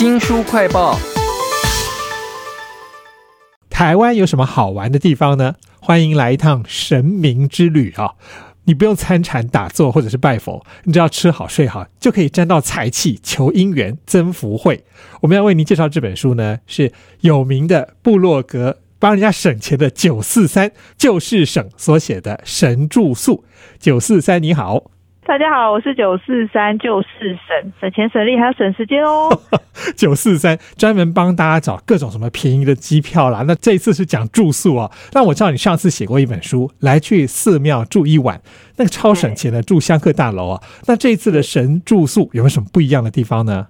新书快报。台湾有什么好玩的地方呢？欢迎来一趟神明之旅啊！你不用参禅打坐或者是拜佛，你只要吃好睡好，就可以沾到财气、求姻缘、增福慧。我们要为您介绍这本书呢，是有名的部落格帮人家省钱的九四三就是省所写的神住宿。九四三你好。大家好，我是九四三，就是省省钱省力还要省时间哦。九四三专门帮大家找各种什么便宜的机票啦。那这次是讲住宿啊。那我知道你上次写过一本书，来去寺庙住一晚，那个超省钱的，住香客大楼啊。那这一次的神住宿有没有什么不一样的地方呢？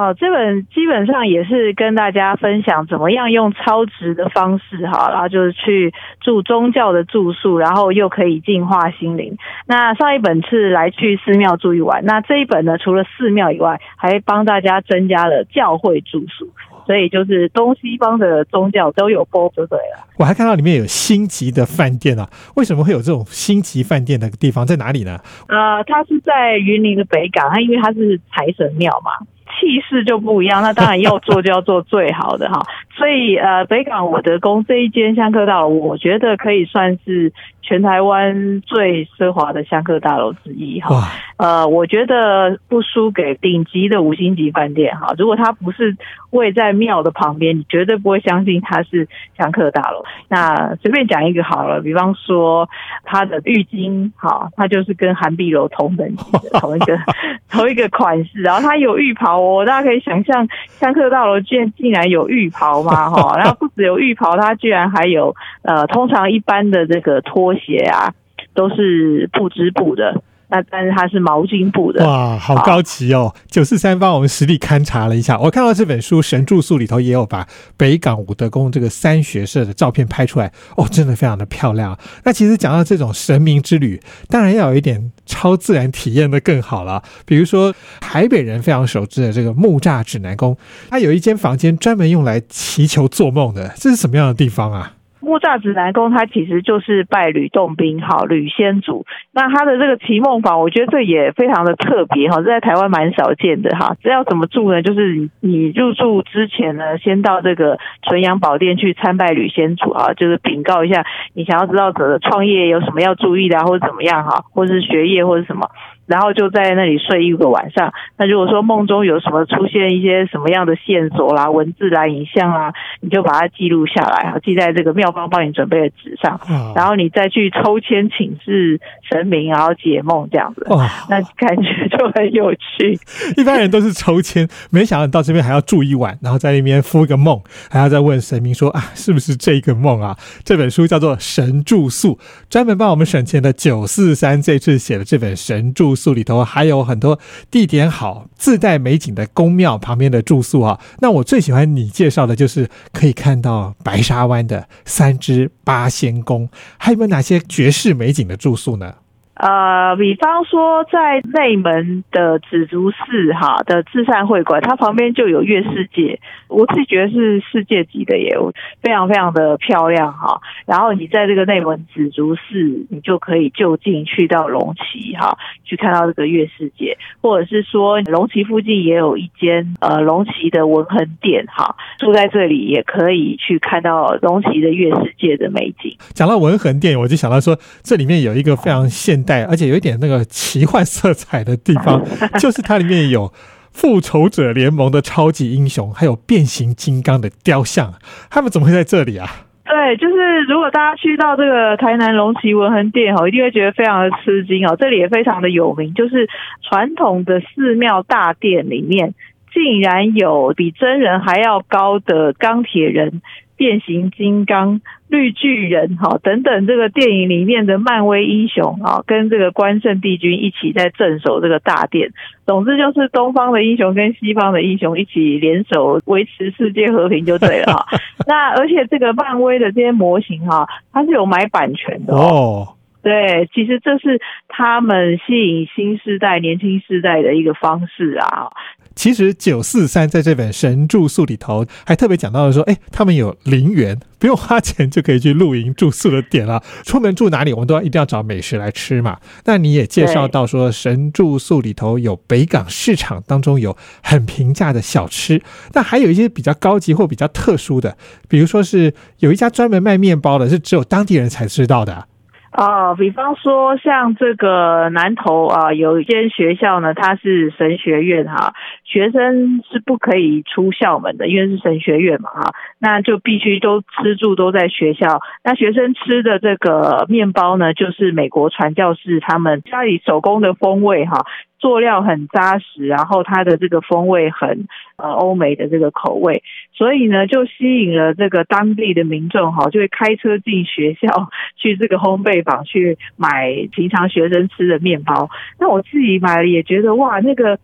哦，这本基本上也是跟大家分享怎么样用超值的方式哈，然后就是去住宗教的住宿，然后又可以净化心灵。那上一本是来去寺庙住一晚，那这一本呢，除了寺庙以外，还帮大家增加了教会住宿，所以就是东西方的宗教都有包就对了。我还看到里面有星级的饭店啊，为什么会有这种星级饭店的地方在哪里呢？呃，它是在云林的北港，它因为它是财神庙嘛。气势就不一样，那当然要做就要做最好的哈。所以呃，北港我德宫这一间香客大楼，我觉得可以算是全台湾最奢华的香客大楼之一哈。呃，我觉得不输给顶级的五星级饭店哈。如果它不是位在庙的旁边，你绝对不会相信它是香客大楼。那随便讲一个好了，比方说它的浴巾哈，它就是跟韩碧楼同等级的 同一个 同一个款式，然后它有浴袍哦，大家可以想象香客大楼居然竟然有浴袍吗？哈，然后不只有浴袍，它居然还有呃，通常一般的这个拖鞋啊，都是布织布的。那但是它是毛巾布的哇，好高级哦！九四三帮我们实地勘察了一下，我看到这本书《神住宿》里头也有把北港武德宫这个三学社的照片拍出来哦，真的非常的漂亮。那其实讲到这种神明之旅，当然要有一点超自然体验的更好了。比如说台北人非常熟知的这个木栅指南宫，它有一间房间专门用来祈求做梦的，这是什么样的地方啊？木栅指南宫，它其实就是拜吕洞宾，哈，吕先祖。那他的这个祈梦房，我觉得这也非常的特别，哈，这在台湾蛮少见的，哈。这要怎么住呢？就是你入住之前呢，先到这个纯阳宝殿去参拜吕先祖，哈，就是禀告一下你想要知道的创业有什么要注意的啊，或者怎么样，哈，或是学业或者什么。然后就在那里睡一个晚上。那如果说梦中有什么出现一些什么样的线索啦、文字啦、影像啊，你就把它记录下来，记在这个妙方帮你准备的纸上。然后你再去抽签请示神明，然后解梦这样子。哇，那感觉就很有趣。一般人都是抽签，没想到到这边还要住一晚，然后在那边敷个梦，还要再问神明说啊，是不是这个梦啊？这本书叫做《神住宿》，专门帮我们省钱的九四三这次写的这本《神住》。宿里头还有很多地点好、自带美景的宫庙旁边的住宿啊。那我最喜欢你介绍的就是可以看到白沙湾的三只八仙宫，还有没有哪些绝世美景的住宿呢？呃，比方说在内门的紫竹寺哈的至善会馆，它旁边就有月世界，我自己觉得是世界级的耶，非常非常的漂亮哈。然后你在这个内门紫竹寺，你就可以就近去到龙旗哈，去看到这个月世界，或者是说龙旗附近也有一间呃龙旗的文衡殿哈，住在这里也可以去看到龙旗的月世界的美景。讲到文衡殿，我就想到说这里面有一个非常现。而且有一点那个奇幻色彩的地方，就是它里面有复仇者联盟的超级英雄，还有变形金刚的雕像，他们怎么会在这里啊？对，就是如果大家去到这个台南龙旗文衡殿哦，一定会觉得非常的吃惊哦。这里也非常的有名，就是传统的寺庙大殿里面，竟然有比真人还要高的钢铁人。变形金刚、绿巨人，哈等等，这个电影里面的漫威英雄啊，跟这个关圣帝君一起在镇守这个大殿。总之就是东方的英雄跟西方的英雄一起联手维持世界和平就对了哈。那而且这个漫威的这些模型哈，它是有买版权的哦。对，其实这是他们吸引新时代、年轻世代的一个方式啊。其实九四三在这本神住宿里头还特别讲到了说，哎，他们有零元，不用花钱就可以去露营住宿的点了。出门住哪里，我们都要一定要找美食来吃嘛。那你也介绍到说，神住宿里头有北港市场当中有很平价的小吃，那还有一些比较高级或比较特殊的，比如说是有一家专门卖面包的，是只有当地人才知道的。哦，比方说像这个南投啊，有一间学校呢，它是神学院哈，学生是不可以出校门的，因为是神学院嘛哈，那就必须都吃住都在学校。那学生吃的这个面包呢，就是美国传教士他们家里手工的风味哈。做料很扎实，然后它的这个风味很呃欧美的这个口味，所以呢就吸引了这个当地的民众哈，就会开车进学校 去这个烘焙坊去买平常学生吃的面包。那我自己买了也觉得哇，那个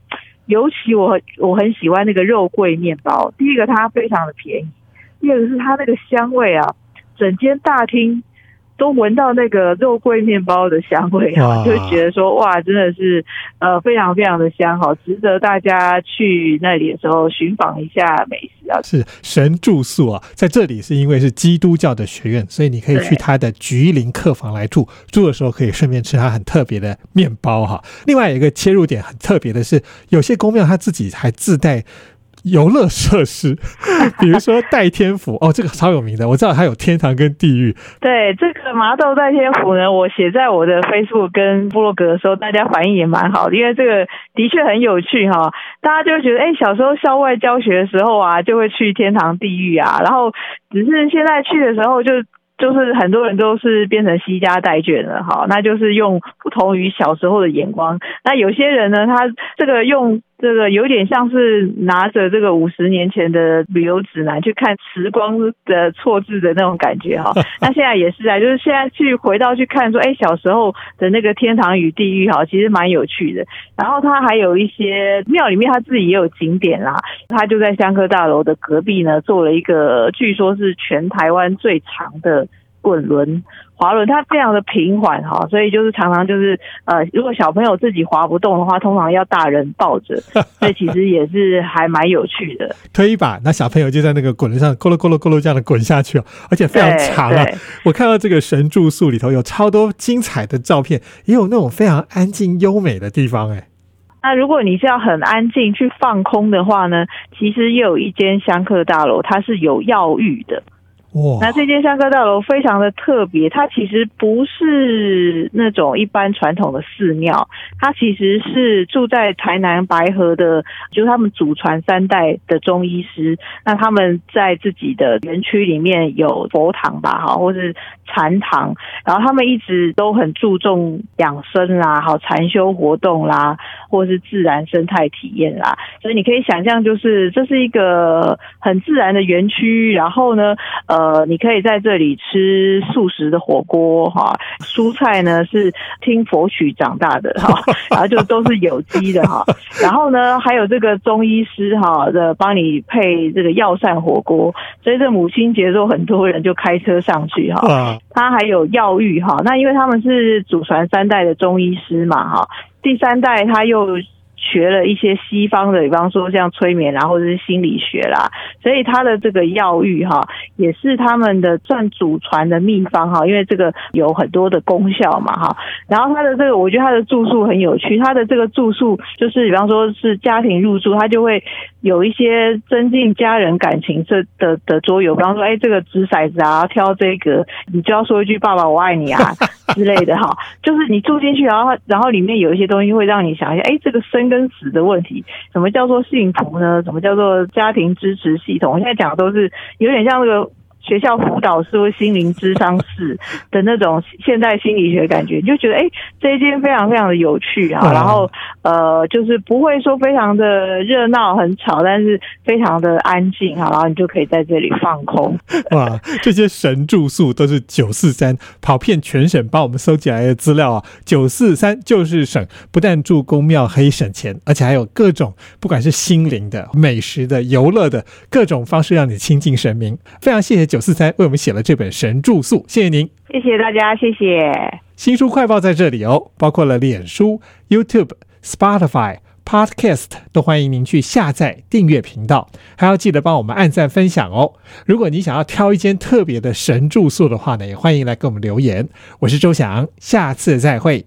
尤其我我很喜欢那个肉桂面包。第一个它非常的便宜，第二个是它那个香味啊，整间大厅。都闻到那个肉桂面包的香味啊，就觉得说哇，真的是呃非常非常的香，好值得大家去那里的时候寻访一下美食啊。是神住宿啊，在这里是因为是基督教的学院，所以你可以去他的菊林客房来住，住的时候可以顺便吃他很特别的面包哈。另外有一个切入点很特别的是，有些公庙他自己还自带。游乐设施，比如说戴天府哦，这个超有名的，我知道它有天堂跟地狱。对，这个麻豆戴天府呢，我写在我的 Facebook 跟部落格的时候，大家反应也蛮好的，因为这个的确很有趣哈。大家就觉得，哎，小时候校外教学的时候啊，就会去天堂地狱啊，然后只是现在去的时候就。就是很多人都是变成西家带卷了，哈，那就是用不同于小时候的眼光。那有些人呢，他这个用这个有点像是拿着这个五十年前的旅游指南去看时光的错字的那种感觉，哈。那现在也是啊，就是现在去回到去看说，哎，小时候的那个天堂与地狱，哈，其实蛮有趣的。然后它还有一些庙里面它自己也有景点啦，它就在香科大楼的隔壁呢，做了一个据说是全台湾最长的。滚轮滑轮它非常的平缓哈，所以就是常常就是呃，如果小朋友自己滑不动的话，通常要大人抱着，所以其实也是还蛮有趣的。推一把，那小朋友就在那个滚轮上咕噜咕噜咕噜这样的滚下去哦，而且非常长啊。我看到这个神住宿里头有超多精彩的照片，也有那种非常安静优美的地方哎。那如果你是要很安静去放空的话呢，其实也有一间香客大楼，它是有药浴的。那这间香客大楼非常的特别，它其实不是那种一般传统的寺庙，它其实是住在台南白河的，就是他们祖传三代的中医师，那他们在自己的园区里面有佛堂吧，哈，或是禅堂，然后他们一直都很注重养生啦，好禅修活动啦，或是自然生态体验啦，所以你可以想象，就是这是一个很自然的园区，然后呢，呃。呃，你可以在这里吃素食的火锅哈，蔬菜呢是听佛曲长大的哈，然后就都是有机的哈，然后呢还有这个中医师哈的帮你配这个药膳火锅，所以这母亲节时候很多人就开车上去哈，他还有药浴哈，那因为他们是祖传三代的中医师嘛哈，第三代他又。学了一些西方的，比方说像催眠啦，或者是心理学啦，所以他的这个药浴哈，也是他们的算祖传的秘方哈，因为这个有很多的功效嘛哈。然后他的这个，我觉得他的住宿很有趣，他的这个住宿就是比方说是家庭入住，他就会有一些增进家人感情这的的桌游，比方说哎这个掷骰子啊，挑这个，你就要说一句爸爸我爱你啊之类的哈，就是你住进去，然后然后里面有一些东西会让你想一下，哎这个生跟死的问题，什么叫做幸福呢？什么叫做家庭支持系统？我现在讲的都是有点像那个。学校辅导师或心灵智商室的那种现代心理学感觉，你就觉得哎，这一间非常非常的有趣啊。然后呃，就是不会说非常的热闹很吵，但是非常的安静啊。然后你就可以在这里放空。哇，这些神住宿都是九四三跑遍全省帮我们收集来的资料啊。九四三就是省，不但住公庙可以省钱，而且还有各种不管是心灵的、美食的、游乐的各种方式让你亲近神明。非常谢谢九。九四三为我们写了这本《神住宿》，谢谢您，谢谢大家，谢谢。新书快报在这里哦，包括了脸书、YouTube、Spotify。Podcast 都欢迎您去下载订阅频道，还要记得帮我们按赞分享哦。如果你想要挑一间特别的神住宿的话呢，也欢迎来给我们留言。我是周翔，下次再会。